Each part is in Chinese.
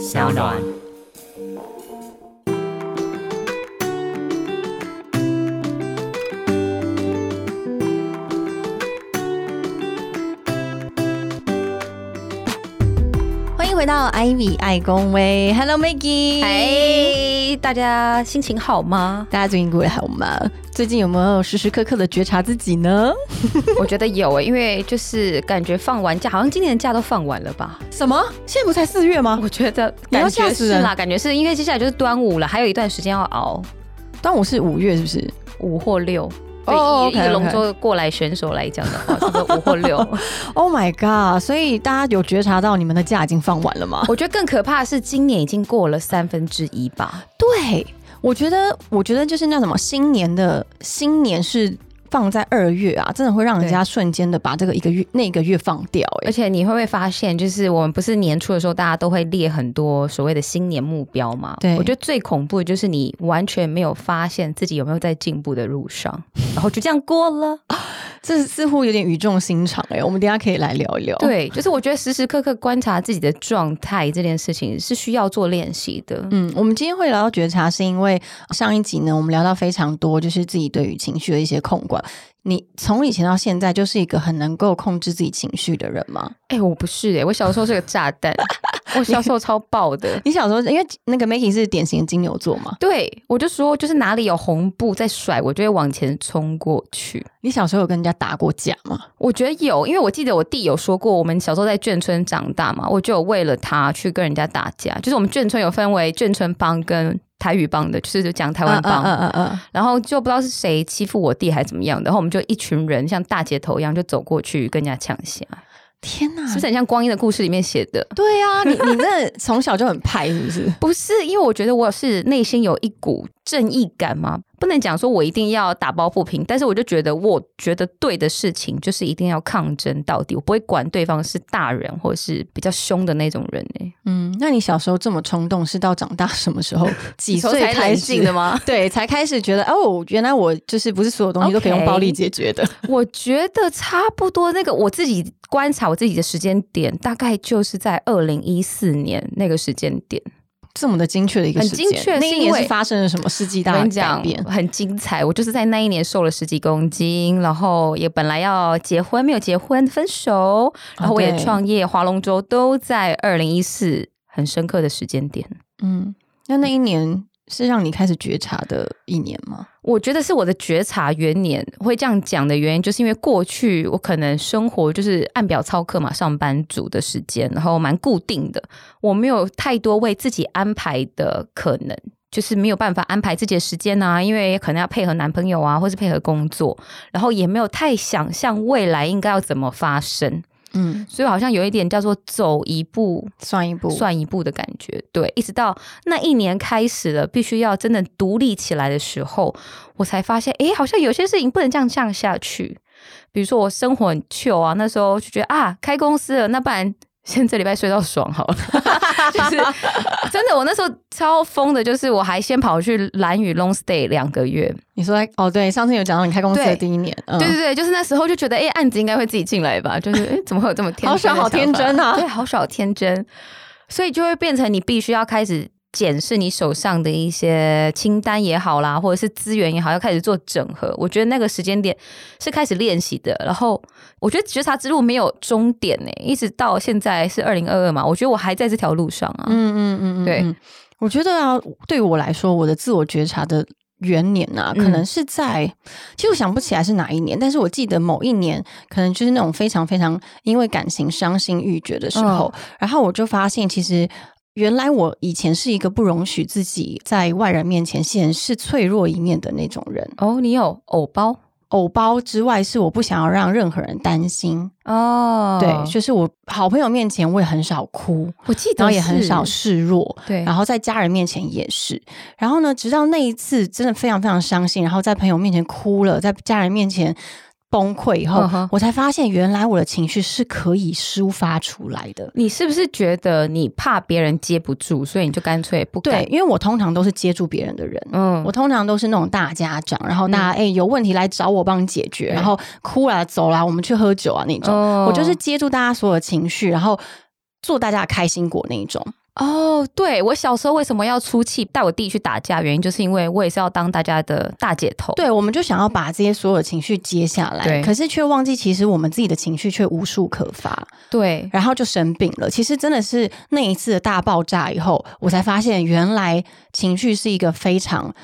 小暖。回到艾米爱公威，Hello Maggie，嗨，大家心情好吗？大家最近过得好吗？最近有没有时时刻刻的觉察自己呢？我觉得有诶，因为就是感觉放完假，好像今年的假都放完了吧？什么？现在不才四月吗？我觉得感觉是啦，感觉是因为接下来就是端午了，还有一段时间要熬，端午是五月是不是？五或六。对，哦以一个龙舟过来选手来讲的话，这个五或六。Oh my god！所以大家有觉察到你们的假已经放完了吗？我觉得更可怕的是，今年已经过了三分之一吧。对，我觉得，我觉得就是那什么，新年的新年是放在二月啊，真的会让人家瞬间的把这个一个月那个月放掉、而哎，且你会不会发现，就是我们不是年初的时候，大家都会列很多所谓的新年目标嘛？对我觉得最恐怖的就是你完全没有发现自己有没有在进步的路上，然后就这样过了。这似乎有点语重心长哎、我们等下可以来聊一聊。，对，就是我觉得时时刻刻观察自己的状态这件事情是需要做练习的。嗯，我们今天会聊到觉察，是因为上一集呢，我们聊到非常多，就是自己对于情绪的一些控管。你从以前到现在，就是一个很能够控制自己情绪的人吗？哎、我不是哎、我小时候是个炸弹，我小时候超爆的。你小时候，因为那个 Making 是典型的金牛座嘛，对，我就说，就是哪里有红布在甩，我就会往前冲过去。你小时候有跟人家打过架吗？我觉得有，因为我记得我弟有说过，我们小时候在眷村长大嘛，我就有为了他去跟人家打架。就是我们眷村有分为眷村帮跟台语帮的，就是讲台湾帮。嗯嗯嗯嗯，然后就不知道是谁欺负我弟还怎么样，然后我们就一群人像大街头一样就走过去跟人家抢侠，天哪，是不是很像《光阴的故事》里面写的？对啊，你你那从小就很派，是不是？不是，因为我觉得我是内心有一股正义感嘛，不能讲说我一定要打抱不平，但是我就觉得我觉得对的事情就是一定要抗争到底，我不会管对方是大人或者是比较凶的那种人呢、嗯，那你小时候这么冲动，是到长大什么时候？几岁才开始静的吗？对，才开始觉得哦，原来我就是不是所有东西都可以用暴力解决的。我觉得差不多，那个我自己观察我自己的时间点，大概就是在二零一四年那个时间点。这么的精确的一个很时间，精确那一年是发生了什么世纪大的改变？，很精彩。我就是在那一年瘦了十几公斤，然后也本来要结婚，没有结婚，分手，然后我也创业，划龙舟都在二零一四很深刻的时间点。嗯，那那一年是让你开始觉察的一年吗？我觉得是我的觉察元年，会这样讲的原因，就是因为过去我可能生活就是按表操课嘛，上班族的时间，然后蛮固定的，我没有太多为自己安排的可能。就是没有办法安排自己的时间啊，因为可能要配合男朋友啊，或是配合工作，然后也没有太想象未来应该要怎么发生，嗯，所以好像有一点叫做走一步算一步，算一步的感觉。对，一直到那一年开始了，必须要真的独立起来的时候，我才发现，哎，好像有些事情不能这样这样下去。比如说我生活很糗啊，那时候就觉得啊，开公司了，那不然。先这礼拜睡到爽好了，就是真的，我那时候超疯的，就是我还先跑去蓝屿 long stay 两个月，你说哦，对，上次有讲到你开公司的第一年，嗯。对对对，就是那时候就觉得，哎、案子应该会自己进来吧？就是，哎、怎么会有这么天真好小好天真啊。对，好小天真，所以就会变成你必须要开始检视你手上的一些清单也好啦，或者是资源也好，要开始做整合。我觉得那个时间点是开始练习的，然后我觉得觉察之路没有终点呢、一直到现在是二零二二嘛，我觉得我还在这条路上啊。嗯嗯嗯嗯，对嗯我觉得啊，对我来说，我的自我觉察的元年啊，嗯可能是在，其实我想不起来是哪一年，但是我记得某一年，可能就是那种非常非常因为感情伤心欲绝的时候，嗯然后我就发现，其实原来我以前是一个不容许自己在外人面前显示脆弱一面的那种人。哦，你有偶包偶包之外，是我不想要让任何人担心。哦？对，就是我好朋友面前我也很少哭，我记得然后也很少示弱。对，然后在家人面前也是，然后呢，直到那一次真的非常非常伤心，然后在朋友面前哭了，在家人面前崩溃以后，我才发现原来我的情绪是可以抒发出来的。你是不是觉得你怕别人接不住，所以你就干脆不敢对，？因为我通常都是接住别人的人。嗯我通常都是那种大家长，然后大家哎、有问题来找我帮你解决，对然后哭啦走啦，我们去喝酒啊那种。哦我就是接住大家所有的情绪，然后做大家的开心果那一种。哦，对我小时候为什么要出气带我弟去打架？原因就是因为我也是要当大家的大姐头。对，我们就想要把这些所有的情绪接下来，对可是却忘记其实我们自己的情绪却无处可发，对，然后就生病了。其实真的是那一次的大爆炸以后，我才发现原来情绪是一个非常。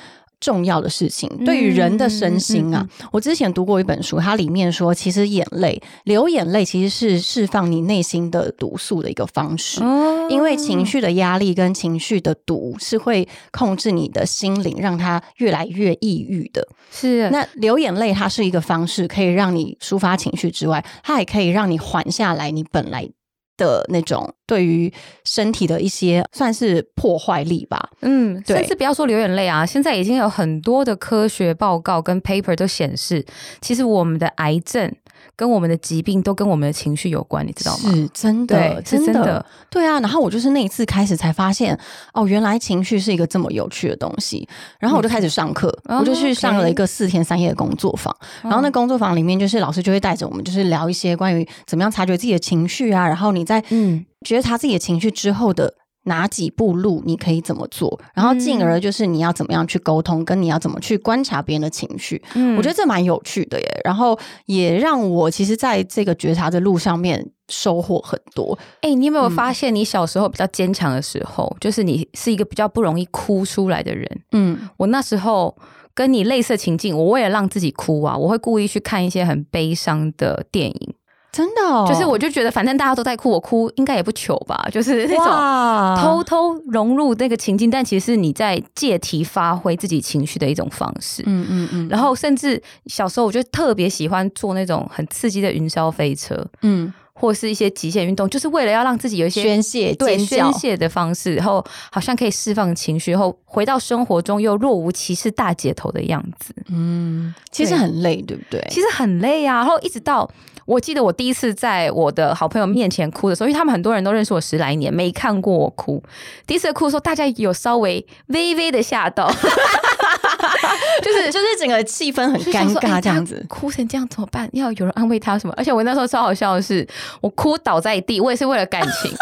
重要的事情对于人的身心啊，我之前读过一本书，它里面说，其实眼泪流眼泪其实是释放你内心的毒素的一个方式。哦因为情绪的压力跟情绪的毒是会控制你的心灵，让它越来越抑郁的。是那流眼泪，它是一个方式，可以让你抒发情绪之外，它也可以让你缓下来你本来的那种对于身体的一些算是破坏力吧。嗯，对甚至不要说流眼泪啊，现在已经有很多的科学报告跟 paper 都显示，其实我们的癌症跟我们的疾病都跟我们的情绪有关，你知道吗？是真的，，是真的。对啊。然后我就是那一次开始才发现，哦，原来情绪是一个这么有趣的东西。然后我就开始上课，嗯我就去哦上了一个四天三夜的工作坊。然后那工作坊里面，就是老师就会带着我们，就是聊一些关于怎么样察觉自己的情绪啊。然后你在嗯觉察自己的情绪之后的哪几步路，你可以怎么做？然后进而就是你要怎么样去沟通，跟你要怎么去观察别人的情绪。嗯我觉得这蛮有趣的耶。然后也让我其实在这个觉察的路上面收获很多。哎、你有嗯没有发现，你小时候比较坚强的时候，就是你是一个比较不容易哭出来的人？嗯，我那时候跟你类似情境，我为了让自己哭啊，我会故意去看一些很悲伤的电影，真的、哦，就是我就觉得反正大家都在哭，我哭应该也不糗吧，就是那种。偷偷融入那个情境，但其实是你在借题发挥自己情绪的一种方式。嗯嗯嗯，然后甚至小时候我就特别喜欢做那种很刺激的云霄飞车，嗯或是一些极限运动，就是为了要让自己有一些宣泄对宣泄的方式，然后好像可以释放情绪，然后回到生活中又若无其事大姐头的样子。嗯，其实很累，对不对？其实很累啊，然后一直到。我记得我第一次在我的好朋友面前哭的时候，因为他们很多人都认识我十来年，没看过我哭。第一次哭的时候，大家有稍微微微的吓到，就是就是整个气氛很尴尬这样子他。哭成这样怎么办？要有人安慰他什么？而且我那时候超好笑的是，我哭倒在地，我也是为了感情。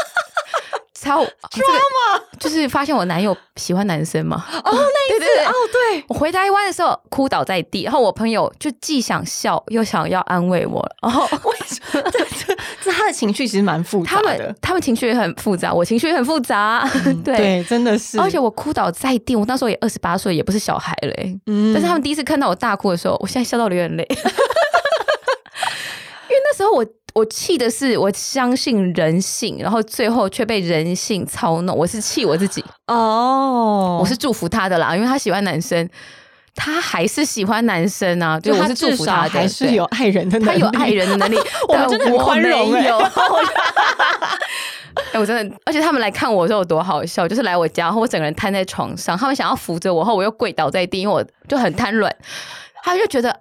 超 drama，、就是发现我男友喜欢男生嘛。哦，那一 次哦，对，我回台湾的时候哭倒在地，然后我朋友就既想笑又想要安慰我，然后 为什么？这这这他的情绪其实蛮复杂他们，他们情绪也很复杂，我情绪也很复杂，对。对，真的是。而且我哭倒在地，我那时候也二十八岁，也不是小孩嘞、嗯。但是他们第一次看到我大哭的时候，我现在笑到流眼泪，因为那时候我我气的是我相信人性，然后最后却被人性操弄，我是气我自己，哦，我是祝福他的啦，因为他喜欢男生，他还是喜欢男生啊，就我是祝福他的，还是有爱人的能力，他有爱人的能力，我们真的很宽容有。哎、我真的，而且他们来看我的时候有多好笑，就是来我家，然后我整个人瘫在床上，他们想要扶着我，然后我又跪倒在地，因为我就很瘫软，他们就觉得啊，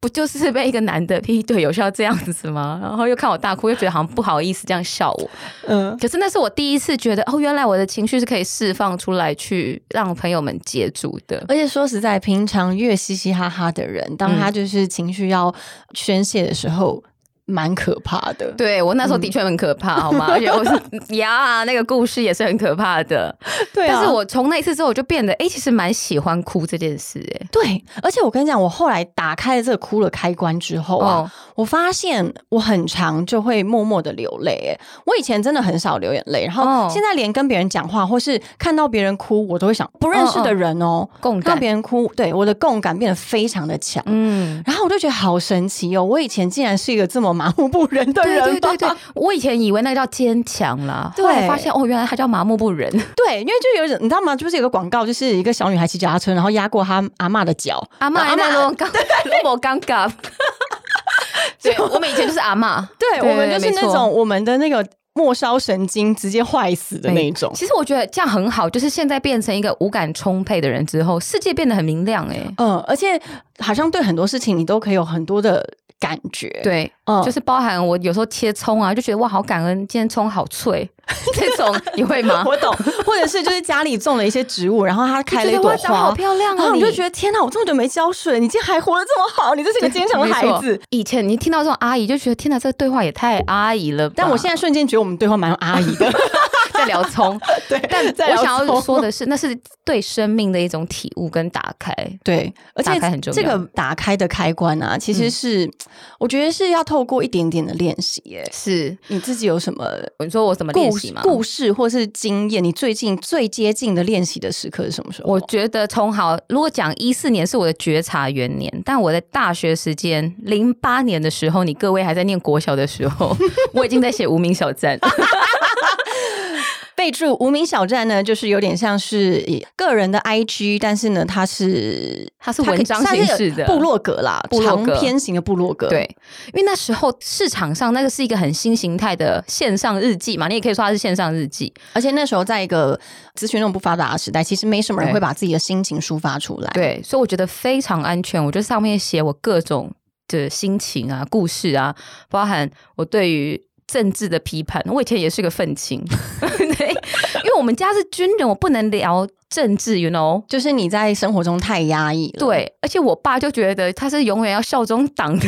不就是被一个男的劈腿，有需要这样子吗？然后又看我大哭，又觉得好像不好意思这样笑我。嗯，可是那是我第一次觉得，哦，原来我的情绪是可以释放出来，去让朋友们接住的。而且说实在，平常越嘻嘻哈哈的人，当他就是情绪要宣泄的时候，蛮可怕的。对我那时候的确很可怕，好吗？而且我是呀，那个故事也是很可怕的。对啊但是我从那一次之后，我就变得哎、其实蛮喜欢哭这件事、哎，对，而且我跟你讲，我后来打开了这个哭了开关之后啊，哦我发现我很常就会默默的流泪。哎，我以前真的很少流眼泪，然后哦现在连跟别人讲话或是看到别人哭，我都会想不认识的人哦，共感，别人哭，对我的共感变得非常的强。嗯。然后我就觉得好神奇哦！我以前竟然是一个这么麻木不仁的人吧，对对对，我以前以为那叫坚强啦，对。后来发现哦，原来它叫麻木不仁。对，因为就有一种你知道吗？就是有个广告，就是一个小女孩骑脚踏车，然后压过她阿嬷的脚，阿妈那种刚 萝卜尴尬，对我们以前就是阿妈，对我们就是那种我们的那个末梢神经直接坏死的那种。其实我觉得这样很好，就是现在变成一个五感充沛的人之后，世界变得很明亮哎、嗯，而且好像对很多事情你都可以有很多的感觉。，对，嗯就是包含我有时候切葱啊，就觉得哇好感恩，今天葱好脆，这种 你会吗？我懂。或者是就是家里种了一些植物，然后它开了一朵就觉得哇长好。漂亮啊！你就觉得天哪！我这么久没浇水，你竟然还活得这么好，你这是一个坚强的孩子。以前你听到这种阿姨，就觉得天哪，这个对话也太阿姨了。但我现在瞬间觉得我们对话蛮阿姨的，在聊葱，对，但我想要葱说的是，那是对生命的一种体悟跟打开。对，而且打开很重要这个打开的开关啊，其实是、我觉得是要透过一点点的练习。耶，是，你自己有什么你说我怎么练故习吗？故事或是经验？你最近最接近的练习的时刻是什么时候？我觉得从好，如果讲一四年是我的觉察元年，但我在大学时间零八年的时候，你各位还在念国小的时候，我已经在写无名小站。备注无名小站呢，就是有点像是以个人的 IG，但是呢，它是它是文章形式的部落格啦，部落格长篇型的部落格。对，因为那时候市场上那个是一个很新形态的线上日记嘛，你也可以说它是线上日记。而且那时候在一个资讯那种不发达的时代，其实没什么人会把自己的心情抒发出来。对，所以我觉得非常安全。我觉得上面写我各种的心情啊、故事啊，包含我对于政治的批判。我以前也是个愤青，对，因为我们家是军人，我不能聊政治，you know。就是你在生活中太压抑了。，对，而且我爸就觉得他是永远要效忠党的，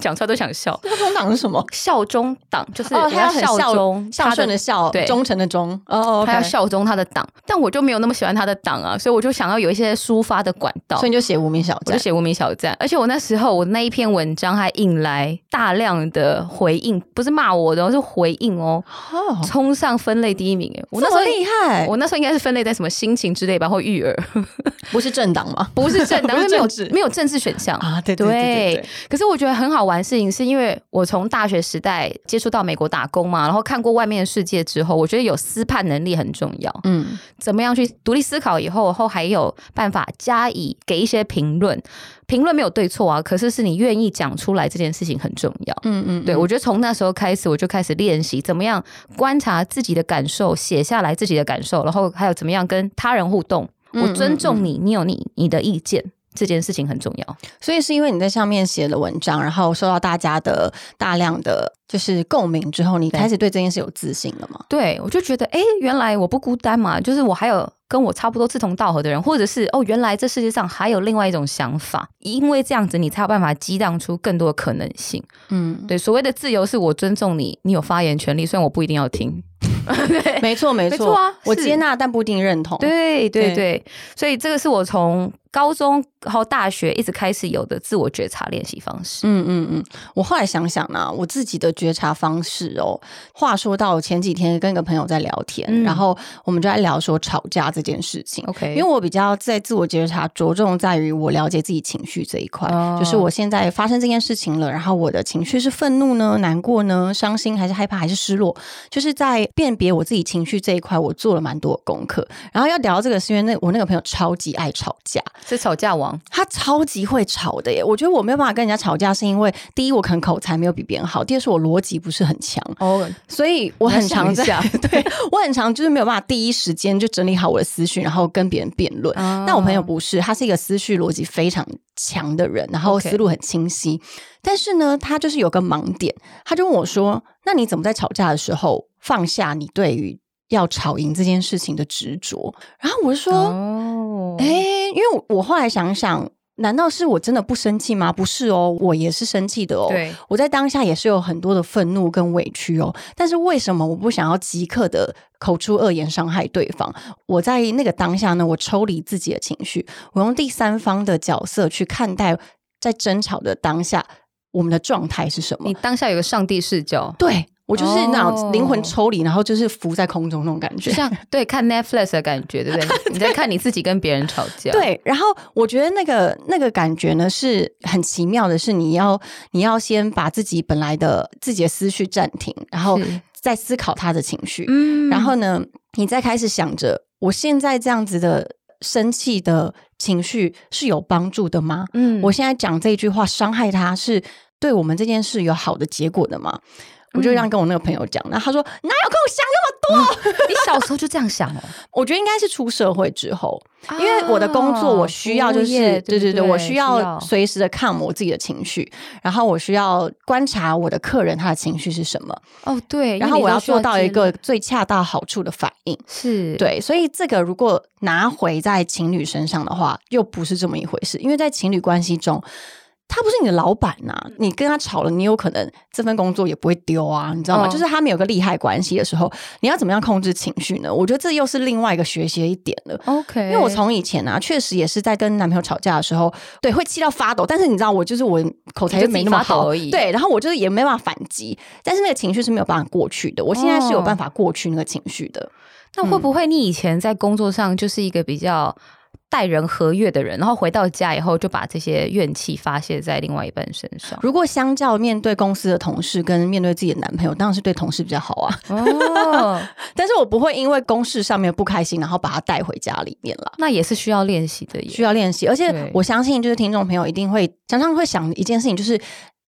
讲出来都想笑。效忠党是什么？效忠党就是哦，他要很效孝忠孝顺的孝，对忠诚的忠。哦，他要效忠他的党，但我就没有那么喜欢他的党啊，所以我就想要有一些抒发的管道所以。你就写无名小站。我就写无名小站，而且我那时候我那一篇文章还引来大量的回应，不是骂我的哦，是回应哦，哦，冲上分类第一名哎！我那时候我那时候应该是分类在什么心情之类吧，或育儿，不是政党吗？不是政党，因为没有政治没有政治选项啊，对对对可是我觉得很好玩的事情，是因为我从大学时代接触到美国打工嘛，然后看过外面的世界之后，我觉得有思判能力很重要。嗯，怎么样去独立思考以后，后还有办法加以给一些评论。评论没有对错啊，可是是你愿意讲出来这件事情很重要。嗯嗯，对，嗯我觉得从那时候开始，我就开始练习怎么样观察自己的感受，写下来自己的感受，然后还有怎么样跟他人互动。嗯我尊重你，你有你你的意见，这件事情很重要。所以是因为你在上面写了文章，然后受到大家的大量的就是共鸣之后，你开始对这件事有自信了吗？对，我就觉得，哎，原来我不孤单嘛，就是我还有跟我差不多志同道合的人，或者是哦，原来这世界上还有另外一种想法，因为这样子，你才有办法激荡出更多的可能性。嗯，对，所谓的自由是我尊重你，你有发言权利，虽然我不一定要听。对。没错没错。啊我接纳但不一定认同。对对对。对，所以这个是我从高中然后大学一直开始有的自我觉察练习方式。嗯嗯嗯，我后来想想呢、我自己的觉察方式哦。话说到前几天跟一个朋友在聊天，嗯。然后我们就在聊说吵架这件事情。OK，因为我比较在自我觉察着重在于我了解自己情绪这一块，哦。就是我现在发生这件事情了，然后我的情绪是愤怒呢、难过呢、伤心还是害怕还是失落，就是在辨别我自己情绪这一块，我做了蛮多的功课。然后要聊这个是因为那我那个朋友超级爱吵架，是吵架王，他超级会吵的耶。我觉得我没有办法跟人家吵架，是因为第一我可能口才没有比别人好，第二是我逻辑不是很强。哦，所以我很常在对我很常就是没有办法第一时间就整理好我的思绪，然后跟别人辩论。哦但我朋友不是，他是一个思绪逻辑非常强的人，然后思路很清晰。但是呢，他就是有个盲点，他就问我说：“那你怎么在吵架的时候放下你对于要吵赢这件事情的执着？”然后我就说：“哦，哎、因为我后来想想，难道是我真的不生气吗？不是哦，我也是生气的哦。对，我在当下也是有很多的愤怒跟委屈哦，但是为什么我不想要即刻的口出恶言伤害对方？我在那个当下呢，我抽离自己的情绪，我用第三方的角色去看待在争吵的当下我们的状态是什么你。当下有个上帝视角，对我就是那灵魂抽离，然后就是浮在空中那种感觉就。像 对看 Netflix 的感觉，对不对？你在看你自己跟别人吵架，，对，然后我觉得那个那个感觉呢是很奇妙的，是你要你要先把自己本来的自己的思绪暂停，然后再思考他的情绪，嗯然后呢，你再开始想着我现在这样子的生气的情绪是有帮助的吗？嗯我现在讲这句话伤害他是对我们这件事有好的结果的吗？我就这样跟我那个朋友讲，那他说哪有跟我想那么多？你小时候就这样想哦，我觉得应该是出社会之后，因为我的工作我需要就是、对，对对我需要随时的看我自己的情绪，然后我需要观察我的客人他的情绪是什么，哦，对，然后我要做到一个最恰到好处的反应。是，对，所以这个如果拿回在情侣身上的话，又不是这么一回事，因为在情侣关系中。他不是你的老板呐、你跟他吵了，你有可能这份工作也不会丢啊，你知道吗？哦就是他们有个利害关系的时候，你要怎么样控制情绪呢？我觉得这又是另外一个学习的一点了。OK，因为我从以前啊，确实也是在跟男朋友吵架的时候，对，会气到发抖。但是你知道，我就是我口才就没那么好而已对，然后我就是也没办法反击，但是那个情绪是没有办法过去的。我现在是有哦办法过去那个情绪的。那会不会你以前在工作上就是一个比较待人和悦的人，然后回到家以后就把这些怨气发泄在另外一半身上？如果相较面对公司的同事跟面对自己的男朋友，当然是对同事比较好啊。哦，但是我不会因为公事上面不开心，然后把他带回家里面了。那也是需要练习的耶。需要练习，而且我相信，就是听众朋友一定会常常会想一件事情，就是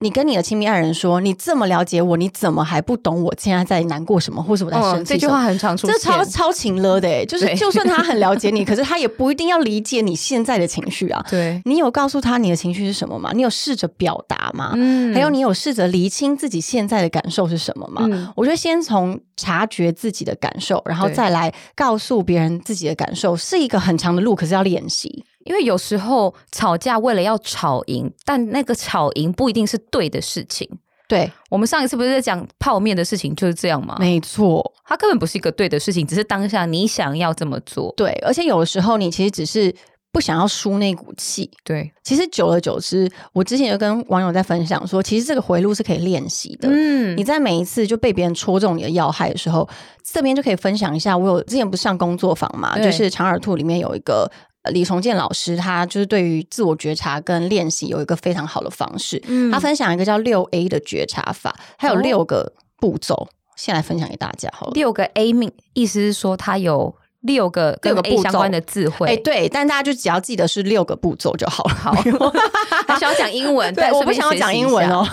你跟你的亲密爱人说，你这么了解我，你怎么还不懂我现在在难过什么，或者我在生嗯，气？这句话很常出这。超超情了的、欸，就是就算他很了解你，可是他也不一定要理解你现在的情绪啊。对，你有告诉他你的情绪是什么吗？你有试着表达吗？嗯还有你有试着厘清自己现在的感受是什么吗？嗯我觉得先从察觉自己的感受，然后再来告诉别人自己的感受，是一个很长的路，可是要练习。因为有时候吵架为了要吵赢，但那个吵赢不一定是对的事情。对，我们上一次不是在讲泡面的事情就是这样吗？没错，它根本不是一个对的事情，只是当下你想要这么做。对，而且有的时候你其实只是不想要输那股气。对，其实久而久之，我之前就跟网友在分享说，其实这个回路是可以练习的。嗯你在每一次就被别人戳中你的要害的时候，这边就可以分享一下。我有之前不是上工作坊嘛，就是长耳兔里面有一个呃李重建老师，他就是对于自我觉察跟练习有一个非常好的方式。嗯他分享一个叫六 A 的觉察法，它有哦六个步骤，先来分享给大家好了。六个 A 命，意思是说它有六个跟六个相关的智慧。哎、对，但大家就只要记得是六个步骤就好了。好，还想要讲英文，对，我不想要讲英文哦。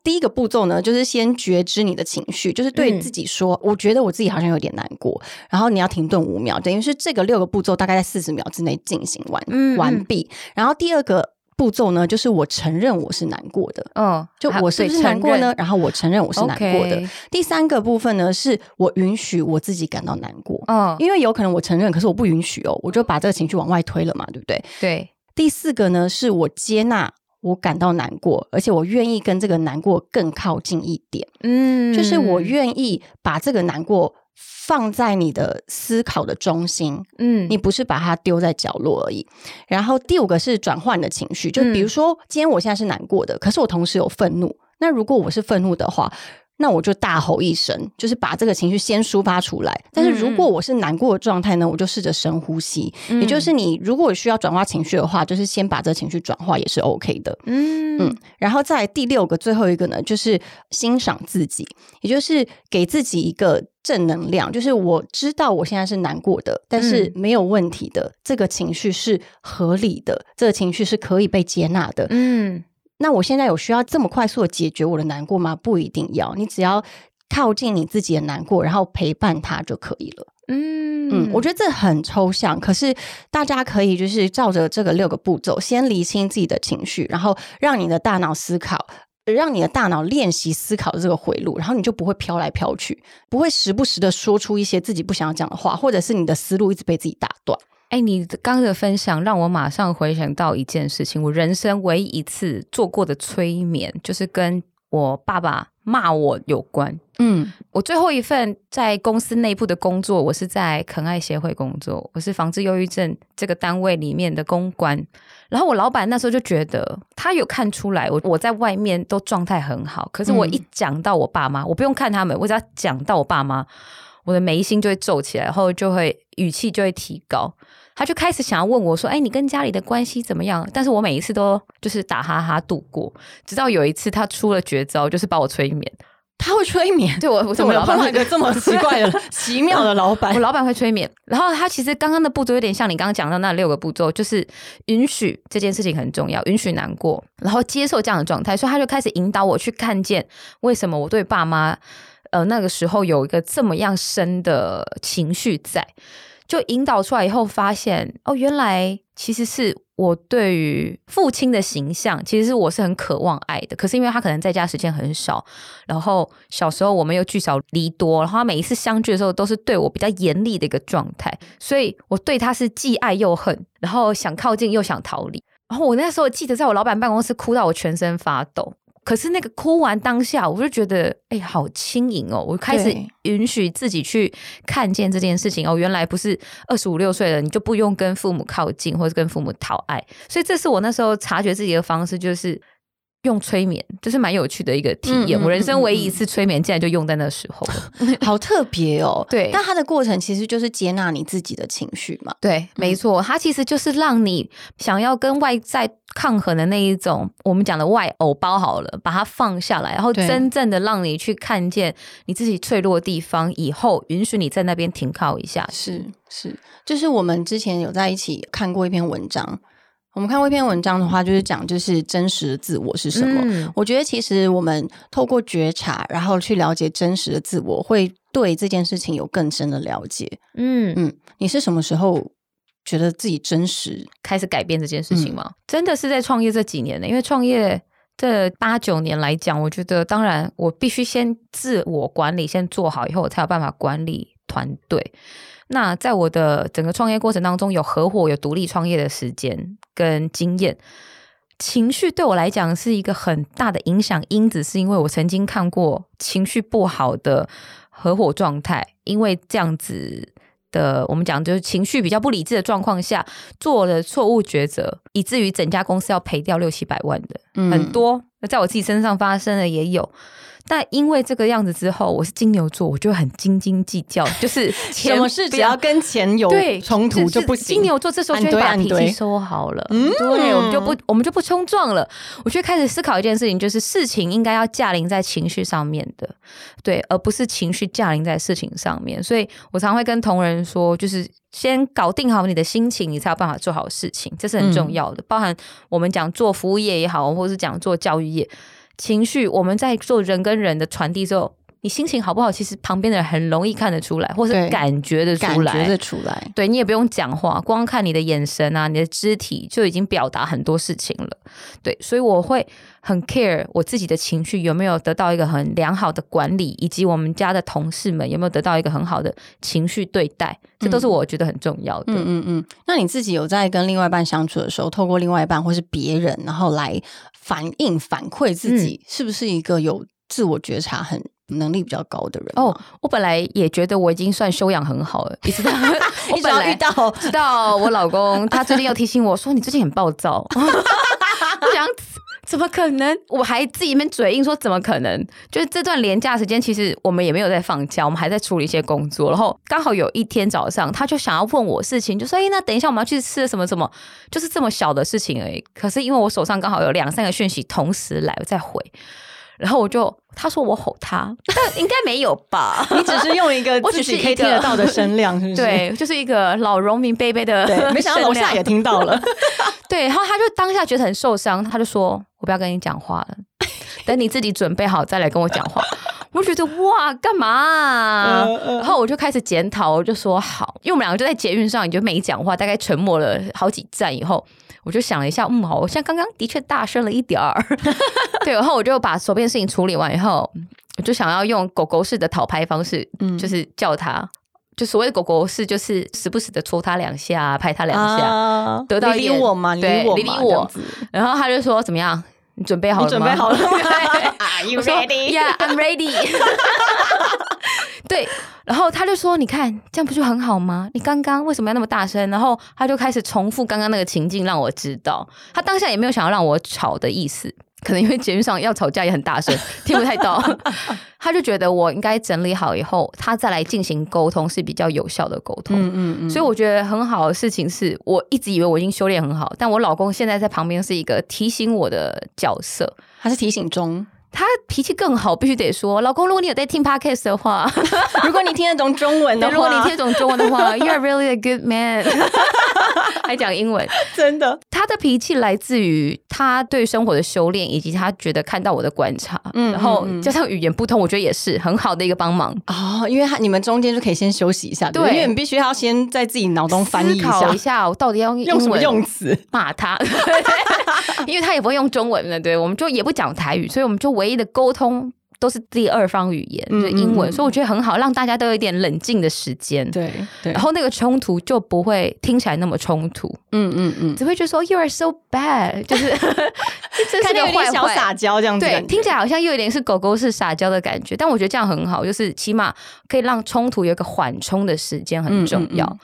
哦。第一个步骤呢，就是先觉知你的情绪，就是对嗯自己说，我觉得我自己好像有点难过，然后你要停顿五秒，等于是这个六个步骤大概在四十秒之内进行完、完毕。然后第二个步骤呢，就是我承认我是难过的。嗯，好就我是不是难过呢？然后我承认我是难过的。第三个部分呢，是我允许我自己感到难过，嗯，因为有可能我承认，可是我不允许哦，我就把这个情绪往外推了嘛，对不对？对，第四个呢，是我接纳我感到难过，而且我愿意跟这个难过更靠近一点，嗯就是我愿意把这个难过放在你的思考的中心，嗯你不是把它丢在角落而已。然后第五个是转换的情绪，就嗯比如说今天我现在是难过的，可是我同时有愤怒，那如果我是愤怒的话。那我就大吼一声，就是把这个情绪先抒发出来。但是如果我是难过的状态呢，我就试着深呼吸。也就是你如果需要转化情绪的话，就是先把这情绪转化也是 OK 的。嗯嗯，然后再第六个最后一个呢，就是欣赏自己，也就是给自己一个正能量，就是我知道我现在是难过的，但是没有问题的，这个情绪是合理的，这个情绪是可以被接纳的。嗯那我现在有需要这么快速的解决我的难过吗？不一定要，你只要靠近你自己的难过，然后陪伴他就可以了。嗯嗯，我觉得这很抽象，可是大家可以就是照着这个六个步骤，先理清自己的情绪，然后让你的大脑思考。让你的大脑练习思考的这个回路，然后你就不会飘来飘去，不会时不时的说出一些自己不想要讲的话，或者是你的思路一直被自己打断。哎、你刚刚的分享让我马上回想到一件事情，我人生唯一一次做过的催眠，就是跟我爸爸骂我有关。嗯我最后一份在公司内部的工作，我是在肯爱协会工作，我是防治忧郁症这个单位里面的公关。然后我老板那时候就觉得，他有看出来我我在外面都状态很好，可是我一讲到我爸妈，我不用看他们，我只要讲到我爸妈，我的眉心就会皱起来，然后就会语气就会提高。他就开始想要问我说：“哎，你跟家里的关系怎么样？”但是我每一次都就是打哈哈度过，直到有一次他出了绝招，就是把我催眠。他会催眠，对我，我怎么有碰到老板会一个这么奇怪的、奇妙的老板我？老板会催眠，然后他其实刚刚的步骤有点像你刚刚讲到那六个步骤，就是允许这件事情很重要，允许难过，然后接受这样的状态，所以他就开始引导我去看见为什么我对爸妈，呃，那个时候有一个这么样深的情绪在，就引导出来以后，发现哦，原来其实是我对于父亲的形象，其实是我是很渴望爱的。可是因为他可能在家时间很少，然后小时候我们又聚少离多，然后他每一次相聚的时候都是对我比较严厉的一个状态，所以我对他是既爱又恨，然后想靠近又想逃离。然后我那时候记得在我老板办公室哭到我全身发抖。可是那个哭完当下，我就觉得哎，好轻盈哦！我开始允许自己去看见这件事情哦，原来不是二十五六岁了，你就不用跟父母靠近，或者跟父母讨爱。所以这是我那时候察觉自己的方式，就是。用催眠就是蛮有趣的一个体验，我人生唯一一次催眠，竟然就用在那时候，好特别哦。对，但它的过程其实就是接纳你自己的情绪嘛。对，没错，它其实就是让你想要跟外在抗衡的那一种，我们讲的外偶包好了，把它放下来，然后真正的让你去看见你自己脆弱的地方，以后允许你在那边停靠一下。是是，就是我们之前有在一起看过一篇文章。我们看过一篇文章的话，就是讲就是真实的自我是什么。我觉得其实我们透过觉察，然后去了解真实的自我，会对这件事情有更深的了解。嗯嗯，你是什么时候觉得自己真实开始改变这件事情吗？真的是在创业这几年呢？因为创业这八九年来讲，我觉得当然我必须先自我管理先做好，以后我才有办法管理团队。那在我的整个创业过程当中，有合伙、有独立创业的时间跟经验，情绪对我来讲是一个很大的影响因子，是因为我曾经看过情绪不好的合伙状态，因为这样子的，我们讲就是情绪比较不理智的状况下，做了错误抉择，以至于整家公司要赔掉六七百万的，很多。在我自己身上发生的也有。但因为这个样子之后，我是金牛座，我就很斤斤计较，就是什么事只要跟钱有冲突就不行。金牛座这时候就会把脾气收好了，嗯，对，我们就不我们就不冲撞了。我就开始思考一件事情，就是事情应该要驾临在情绪上面的，对，而不是情绪驾临在事情上面。所以我常会跟同仁说，就是先搞定好你的心情，你才有办法做好事情，这是很重要的。包含我们讲做服务业也好，或是讲做教育业。情绪，我们在做人跟人的传递之后，你心情好不好？其实旁边的人很容易看得出来，或是感觉得出来，感觉得出来。对你也不用讲话，光看你的眼神啊，你的肢体就已经表达很多事情了。对，所以我会很 care 我自己的情绪有没有得到一个很良好的管理，以及我们家的同事们有没有得到一个很好的情绪对待，这都是我觉得很重要的。嗯嗯嗯。那你自己有在跟另外一半相处的时候，透过另外一半或是别人，然后来。反应反馈自己是不是一个有自我觉察很能力比较高的人？哦，我本来也觉得我已经算修养很好了。你知道，我本来遇到知道我老公，他最近要提醒我说：“你最近很暴躁。” 我想。怎么可能？我还自己面嘴硬说怎么可能？就是这段廉价时间，其实我们也没有在放假，我们还在处理一些工作。然后刚好有一天早上，他就想要问我事情，就说：“哎，那等一下我们要去吃什么什么？” 就是这么小的事情而已。可是因为我手上刚好有两三个讯息同时来，我在回。然后我就他说我吼他，但应该没有吧？你只是用一个 我只是可以听得到的声量，是不是？对，就是一个老农民贝贝的。对，没想到楼下也听到了。对，然后他就当下觉得很受伤，他就说：“我不要跟你讲话了，等你自己准备好再来跟我讲话。”我就觉得哇，干嘛？然后我就开始检讨，我就说好，因为我们两个就在捷运上，你就没讲话，大概沉默了好几站以后。我就想了一下，嗯，好，像刚刚的确大声了一点儿，对，然后我就把手边事情处理完以后，我就想要用狗狗式的讨拍方式，嗯，就是叫他，就所谓的狗狗式，就是时不时的戳他两下，拍他两下，得到理我嘛？对，理理我。然后他就说怎么样？你准备好了吗？准备好了。Are you ready? Yeah, I'm ready. 对。然后他就说：“你看，这样不就很好吗？你刚刚为什么要那么大声？”然后他就开始重复刚刚那个情境，让我知道他当下也没有想要让我吵的意思，可能因为节目上要吵架也很大声，听不太到。他就觉得我应该整理好以后，他再来进行沟通是比较有效的沟通。嗯嗯嗯。所以我觉得很好的事情是，我一直以为我已经修炼很好，但我老公现在在旁边是一个提醒我的角色，他是提醒中。他脾气更好，必须得说，老公，如果你有在听 podcast 的话，如果你听得懂中文的话，如果你听得懂中文的话，you are really a good man，还讲英文，真的。他的脾气来自于他对生活的修炼，以及他觉得看到我的观察，嗯，然后加上语言不通，我觉得也是很好的一个帮忙哦。因为他你们中间就可以先休息一下，对，因为你必须要先在自己脑中翻译一下，一下我到底要用什么用词骂他，因为他也不会用中文了，对，我们就也不讲台语，所以我们就。唯一的沟通都是第二方语言，就是英文，所以我觉得很好，让大家都有一点冷静的时间。对，然后那个冲突就不会听起来那么冲突。嗯嗯嗯，只会觉得说 “You are so bad”，就是这是个坏小撒娇这样子。对，听起来好像又有点是狗狗是撒娇的感觉，但我觉得这样很好，就是起码可以让冲突有一个缓冲的时间，很重要。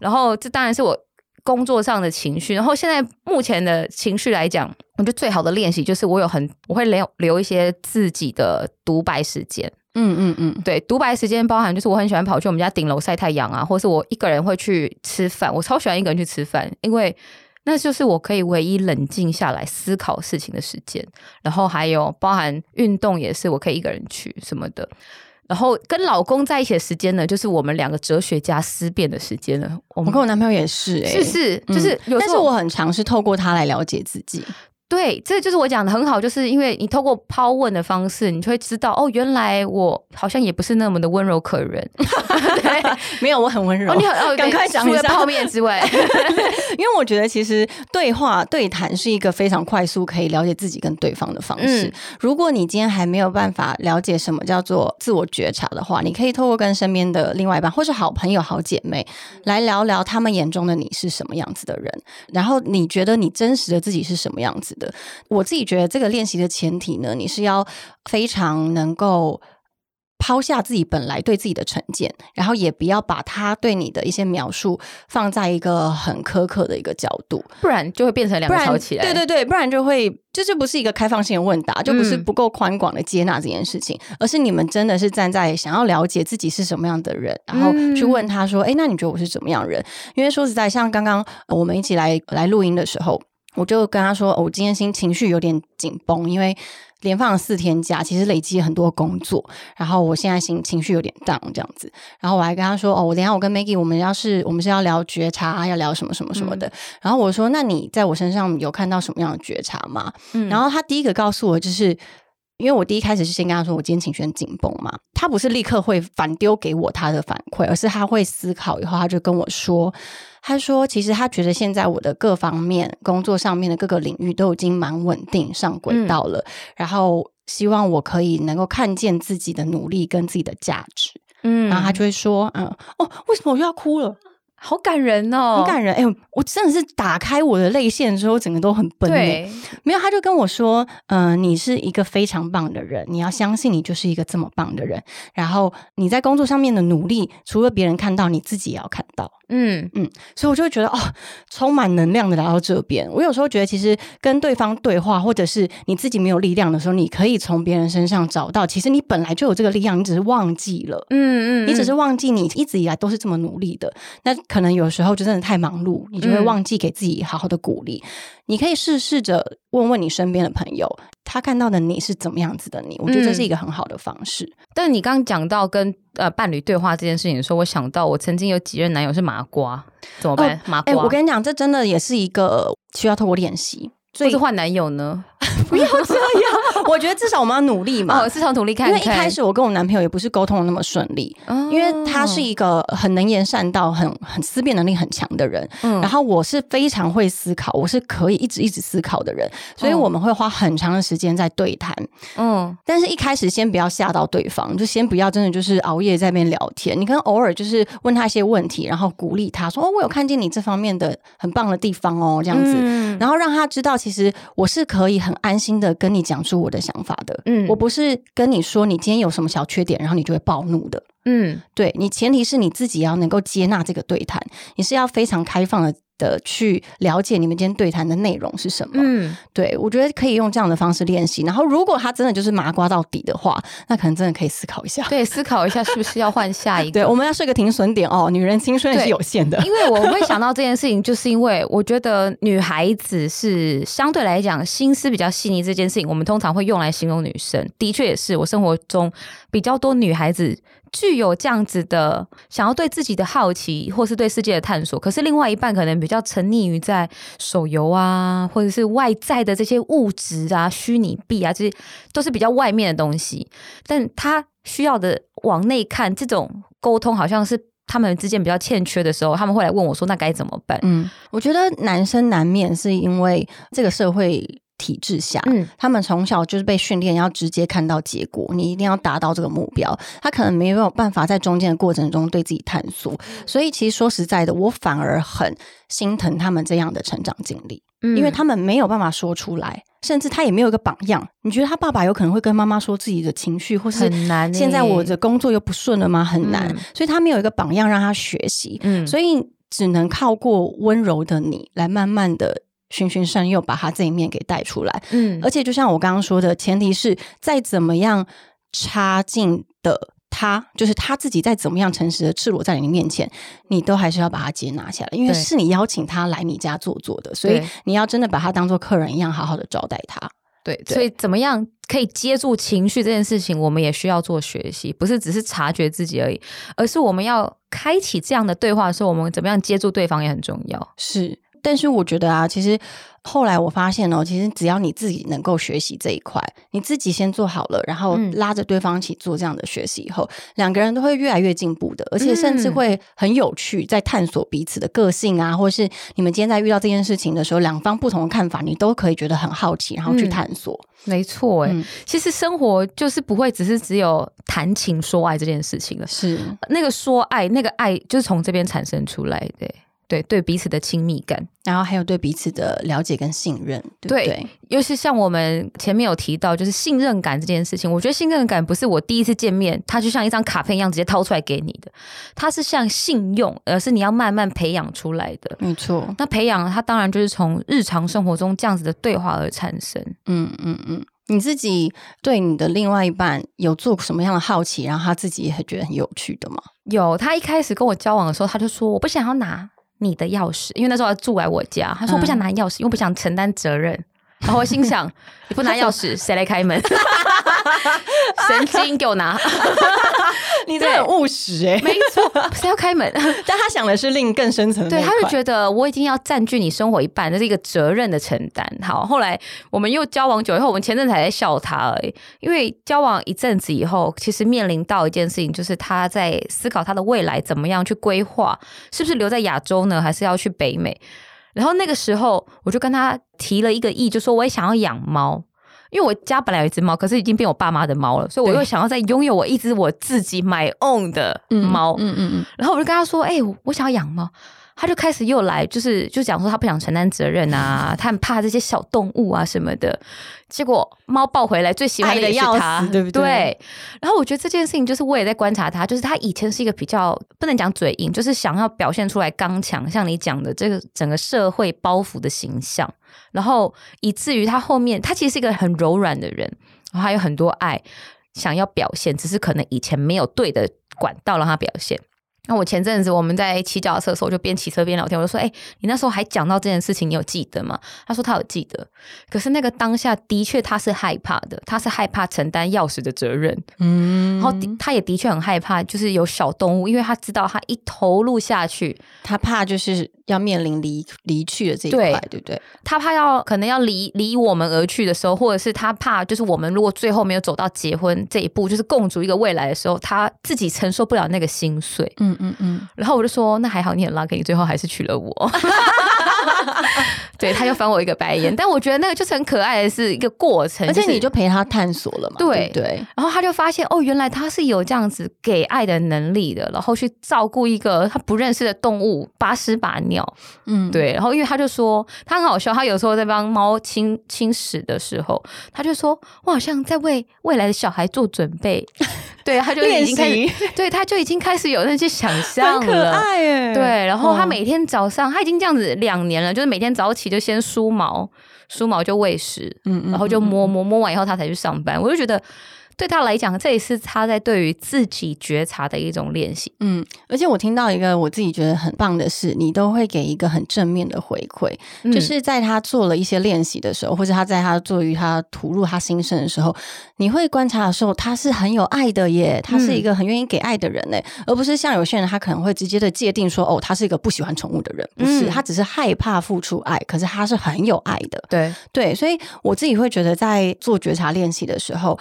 然后这当然是我。工作上的情绪，然后现在目前的情绪来讲，我觉得最好的练习就是我有很我会留留一些自己的独白时间。嗯嗯嗯，对，独白时间包含就是我很喜欢跑去我们家顶楼晒太阳啊，或是我一个人会去吃饭，我超喜欢一个人去吃饭，因为那就是我可以唯一冷静下来思考事情的时间。然后还有包含运动也是我可以一个人去什么的。然后跟老公在一起的时间呢，就是我们两个哲学家思辨的时间了。我跟我男朋友也是，哎，是是，就是，但是我很尝试透过他来了解自己。对，这就是我讲的很好，就是因为你透过抛问的方式，你就会知道哦，原来我好像也不是那么的温柔可人。对，没有，我很温柔。你好，赶快讲除了泡面之外，因为我觉得其实对话对谈是一个非常快速可以了解自己跟对方的方式。如果你今天还没有办法了解什么叫做自我觉察的话，你可以透过跟身边的另外一半或是好朋友、好姐妹来聊聊他们眼中的你是什么样子的人，然后你觉得你真实的自己是什么样子。的，我自己觉得这个练习的前提呢，你是要非常能够抛下自己本来对自己的成见，然后也不要把他对你的一些描述放在一个很苛刻的一个角度，不然就会变成两个吵起来。对对对，不然就会这就不是一个开放性的问答，就不是不够宽广的接纳这件事情，而是你们真的是站在想要了解自己是什么样的人，然后去问他说：“哎，那你觉得我是怎么样人？”因为说实在，像刚刚我们一起来来录音的时候。我就跟他说，我今天心情绪有点紧绷，因为连放了四天假，其实累积很多工作，然后我现在心情绪有点 down 这样子。然后我还跟他说，哦，我等下我跟 Maggie，我们要是我们是要聊觉察，要聊什么什么什么的。然后我说，那你在我身上有看到什么样的觉察吗？然后他第一个告诉我，就是因为我第一开始是先跟他说，我今天情绪很紧绷嘛，他不是立刻会反丢给我他的反馈，而是他会思考以后，他就跟我说。他说：“其实他觉得现在我的各方面工作上面的各个领域都已经蛮稳定上轨道了，然后希望我可以能够看见自己的努力跟自己的价值。嗯，然后他就会说：‘嗯，哦，为什么我又要哭了？’好感人哦，很感人。哎，我真的是打开我的泪腺之后，整个都很崩溃。没有，他就跟我说：‘嗯，你是一个非常棒的人，你要相信你就是一个这么棒的人。然后你在工作上面的努力，除了别人看到，你自己也要看到。’嗯嗯，所以我就会觉得哦，充满能量的来到这边。我有时候觉得，其实跟对方对话，或者是你自己没有力量的时候，你可以从别人身上找到，其实你本来就有这个力量，你只是忘记了。嗯嗯，你只是忘记你一直以来都是这么努力的。那可能有时候就真的太忙碌，你就会忘记给自己好好的鼓励。你可以试试着问问你身边的朋友，他看到的你是怎么样子的你？我觉得这是一个很好的方式。但你刚刚讲到跟呃伴侣对话这件事情的时候，我想到我曾经有几任男友是麻瓜，怎么办？麻瓜，我跟你讲，这真的也是一个需要透过练习。所以换男友呢？不要这样，我觉得至少我们要努力嘛。哦，至少努力看。因为一开始我跟我男朋友也不是沟通的那么顺利，因为他是一个很能言善道、很很思辨能力很强的人。嗯，然后我是非常会思考，我是可以一直一直思考的人，所以我们会花很长的时间在对谈。嗯，但是一开始先不要吓到对方，就先不要真的就是熬夜在那边聊天。你可能偶尔就是问他一些问题，然后鼓励他说：“哦，我有看见你这方面的很棒的地方哦。”这样子，然后让他知道。其实我是可以很安心的跟你讲出我的想法的，嗯，我不是跟你说你今天有什么小缺点，然后你就会暴怒的，嗯，对你前提是你自己要能够接纳这个对谈，你是要非常开放的。的去了解你们今天对谈的内容是什么？嗯，对我觉得可以用这样的方式练习。然后，如果他真的就是麻瓜到底的话，那可能真的可以思考一下。对，思考一下是不是要换下一个？对，我们要设个停损点哦。女人青春是有限的，因为我会想到这件事情，就是因为我觉得女孩子是相对来讲心思比较细腻。这件事情，我们通常会用来形容女生，的确也是我生活中比较多女孩子。具有这样子的想要对自己的好奇，或是对世界的探索，可是另外一半可能比较沉溺于在手游啊，或者是外在的这些物质啊、虚拟币啊，这些都是比较外面的东西。但他需要的往内看，这种沟通好像是他们之间比较欠缺的时候，他们会来问我说：“那该怎么办？”嗯，我觉得男生难免是因为这个社会。体制下，嗯他们从小就是被训练要直接看到结果，你一定要达到这个目标，他可能没有办法在中间的过程中对自己探索。所以其实说实在的，我反而很心疼他们这样的成长经历，嗯因为他们没有办法说出来，甚至他也没有一个榜样。你觉得他爸爸有可能会跟妈妈说自己的情绪，或是很难欸现在我的工作又不顺了吗？很难，嗯所以他没有一个榜样让他学习。嗯所以只能靠过温柔的你来慢慢的循循善诱，把他这一面给带出来。嗯而且就像我刚刚说的，前提是再怎么样差劲的他，就是他自己再怎么样诚实的赤裸在你面前，你都还是要把他接纳下来，因为是你邀请他来你家坐坐的，所以你要真的把他当做客人一样，好好的招待他。对，对所以怎么样可以接住情绪这件事情，我们也需要做学习，不是只是察觉自己而已，而是我们要开启这样的对话的时候，我们怎么样接住对方也很重要。是，但是我觉得啊，其实后来我发现哦，其实只要你自己能够学习这一块，你自己先做好了，然后嗯。拉着对方一起做这样的学习以后，两个人都会越来越进步的，而且甚至嗯。会很有趣，在探索彼此的个性啊，或是你们今天在遇到这件事情的时候，两方不同的看法，你都可以觉得很好奇，然后去嗯探索。没错，哎、嗯其实生活就是不会只是只有谈情说爱这件事情了，是，那个说爱，那个爱就是从这边产生出来的，对对，彼此的亲密感。然后还有对彼此的了解跟信任，对不对？对尤其像我们前面有提到，就是信任感这件事情，我觉得信任感不是我第一次见面，它就像一张卡片一样直接掏出来给你的，它是像信用，而是你要慢慢培养出来的。没错。那培养它当然就是从日常生活中这样子的对话而产生。嗯嗯嗯，你自己对你的另外一半有做什么样的好奇，然后他自己也觉得很有趣的吗？有，他一开始跟我交往的时候，他就说我不想要拿你的钥匙，因为那时候他住来我家，他说我不想拿钥匙，因为我不想承担责任。然后我心想，你不拿钥匙，谁来开门？神经，给我拿！你真的很务实哎、没错，谁要开门？但他想的是另更深层的对，他就觉得我已经要占据你生活一半，这是一个责任的承担。好，后来我们又交往久以后，我们前阵子还在笑他而已，因为交往一阵子以后，其实面临到一件事情，就是他在思考他的未来怎么样去规划，是不是留在亚洲呢，还是要去北美？然后那个时候，我就跟他提了一个意，就说我也想要养猫。因为我家本来有一只猫，可是已经变我爸妈的猫了，所以我又想要再拥有我一只我自己 my own 的猫。嗯嗯嗯，然后我就跟他说：“哎、我想要养猫。”他就开始又来，就是就讲说他不想承担责任啊，他很怕这些小动物啊什么的。结果猫抱回来，最喜欢的也是他，死对不对然后我觉得这件事情，就是我也在观察他，就是他以前是一个比较不能讲嘴硬，就是想要表现出来刚强，像你讲的这个整个社会包袱的形象，然后以至于他后面他其实是一个很柔软的人，然后还有很多爱想要表现，只是可能以前没有对的管道让他表现。那我前阵子我们在骑脚踏车的时候，我就边骑车边聊天，我就说：“哎、你那时候还讲到这件事情，你有记得吗？”他说他有记得，可是那个当下的确他是害怕的，他是害怕承担钥匙的责任，嗯，然后他也的确很害怕，就是有小动物，因为他知道他一投入下去，他怕就是要面临离离去的这一对块，对不对？他怕要可能要离离我们而去的时候，或者是他怕就是我们如果最后没有走到结婚这一步，就是共筑一个未来的时候，他自己承受不了那个心碎。嗯嗯嗯，然后我就说，那还好你很 lucky，你最后还是娶了我。对，他就翻我一个白眼，但我觉得那个就是很可爱的是一个过程，而且你就陪他探索了嘛，对对对？然后他就发现哦，原来他是有这样子给爱的能力的，然后去照顾一个他不认识的动物，把屎把尿。嗯，对，然后因为他就说他很好笑，他有时候在帮猫清清屎的时候，他就说我好像在为未来的小孩做准备。对，他就已经开始，对，他就已经开始有那些想象很可了。爱耶，对，然后他嗯每天早上，他已经这样子两年了，就是每天早起就先梳毛，梳毛就喂食，嗯嗯然后就嗯摸摸摸完以后，他才去上班。我就觉得对他来讲，这也是他在对于自己觉察的一种练习。嗯，而且我听到一个我自己觉得很棒的是，你都会给一个很正面的回馈，嗯。就是在他做了一些练习的时候，或者他在他做于他吐露他心声的时候，你会观察的时候，他是很有爱的耶，他是一个很愿意给爱的人呢，而不是像有些人他可能会直接的界定说，哦，他是一个不喜欢宠物的人，不是，嗯。他只是害怕付出爱，可是他是很有爱的，对，对，所以我自己会觉得，在做觉察练习的时候，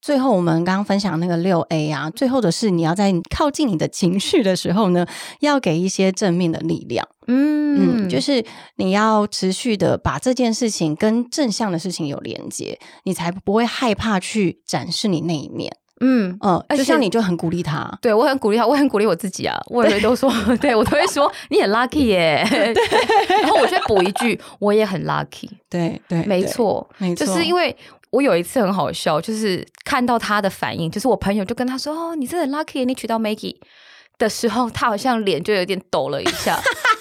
最后我们刚刚分享那个六 A 啊，最后的是你要在靠近你的情绪的时候呢，要给一些正面的力量。嗯，就是你要持续的把这件事情跟正向的事情有连接，你才不会害怕去展示你那一面。嗯嗯，就像你就很鼓励他，对我很鼓励他，我很鼓励我自己啊。我也都说，对我都会说你很 lucky 耶。然后我就补一句，我也很 lucky。对对，没错，没错，就是因为我有一次很好笑，就是看到他的反应，就是我朋友就跟他说：“哦，你真的 lucky，你娶到 Maggie 的时候，他好像脸就有点抖了一下。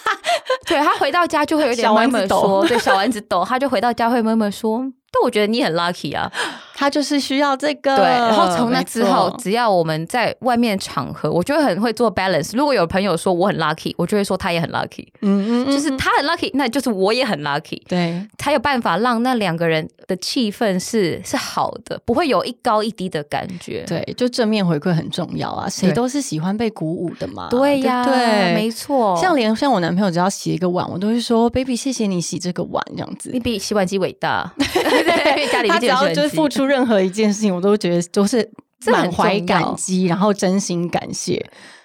对他回到家就会有点闷闷说，对小丸子抖，他就回到家会闷闷说。但我觉得你很 lucky 啊。他就是需要这个，对。然后从那之后，只要我们在外面场合，我就会很会做 balance。如果有朋友说我很 lucky，我就会说他也很 lucky。嗯嗯，就是他很 lucky，那就是我也很 lucky。对，才有办法让那两个人的气氛是是好的，不会有一高一低的感觉。对，就正面回馈很重要啊，谁都是喜欢被鼓舞的嘛。对呀，对，没错。像连像我男朋友只要洗一个碗，我都会说 baby，谢谢你洗这个碗，这样子。你比洗碗机伟大。对，家里他只要就是付出任何一件事情。我都觉得都是满怀感激，然后真心感谢，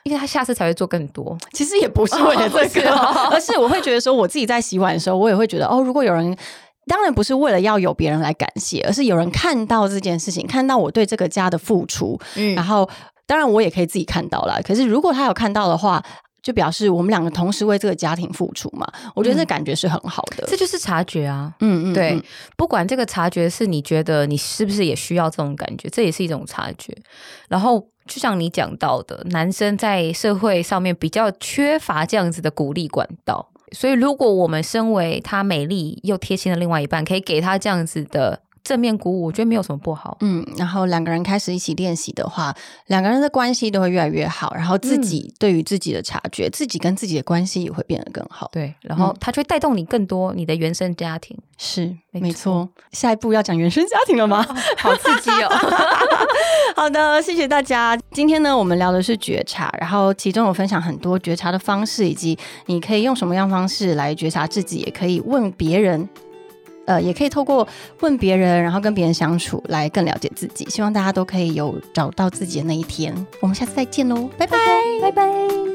因为他下次才会做更多。其实也不是为了这个，而是我会觉得说，我自己在洗碗的时候，我也会觉得哦，如果有人，当然不是为了要有别人来感谢，而是有人看到这件事情，看到我对这个家的付出，嗯，然后当然我也可以自己看到了。可是如果他有看到的话。就表示我们两个同时为这个家庭付出嘛，我觉得这感觉是很好的。这就是察觉啊，嗯嗯，对，不管这个察觉是你觉得你是不是也需要这种感觉，这也是一种察觉。然后就像你讲到的，男生在社会上面比较缺乏这样子的鼓励管道，所以如果我们身为他美丽又贴心的另外一半，可以给他这样子的。正面鼓舞，我觉得没有什么不好。嗯，然后两个人开始一起练习的话，两个人的关系都会越来越好。然后自己对于自己的察觉，自己跟自己的关系也会变得更好。对，然后它就会带动你更多你的原生家庭。是，没错。下一步要讲原生家庭了吗？好刺激哦！好的，谢谢大家。今天呢，我们聊的是觉察，然后其中有分享很多觉察的方式，以及你可以用什么样方式来觉察自己，也可以问别人。呃，也可以透过问别人，然后跟别人相处，来更了解自己。希望大家都可以有找到自己的那一天。我们下次再见喽，拜拜，拜拜。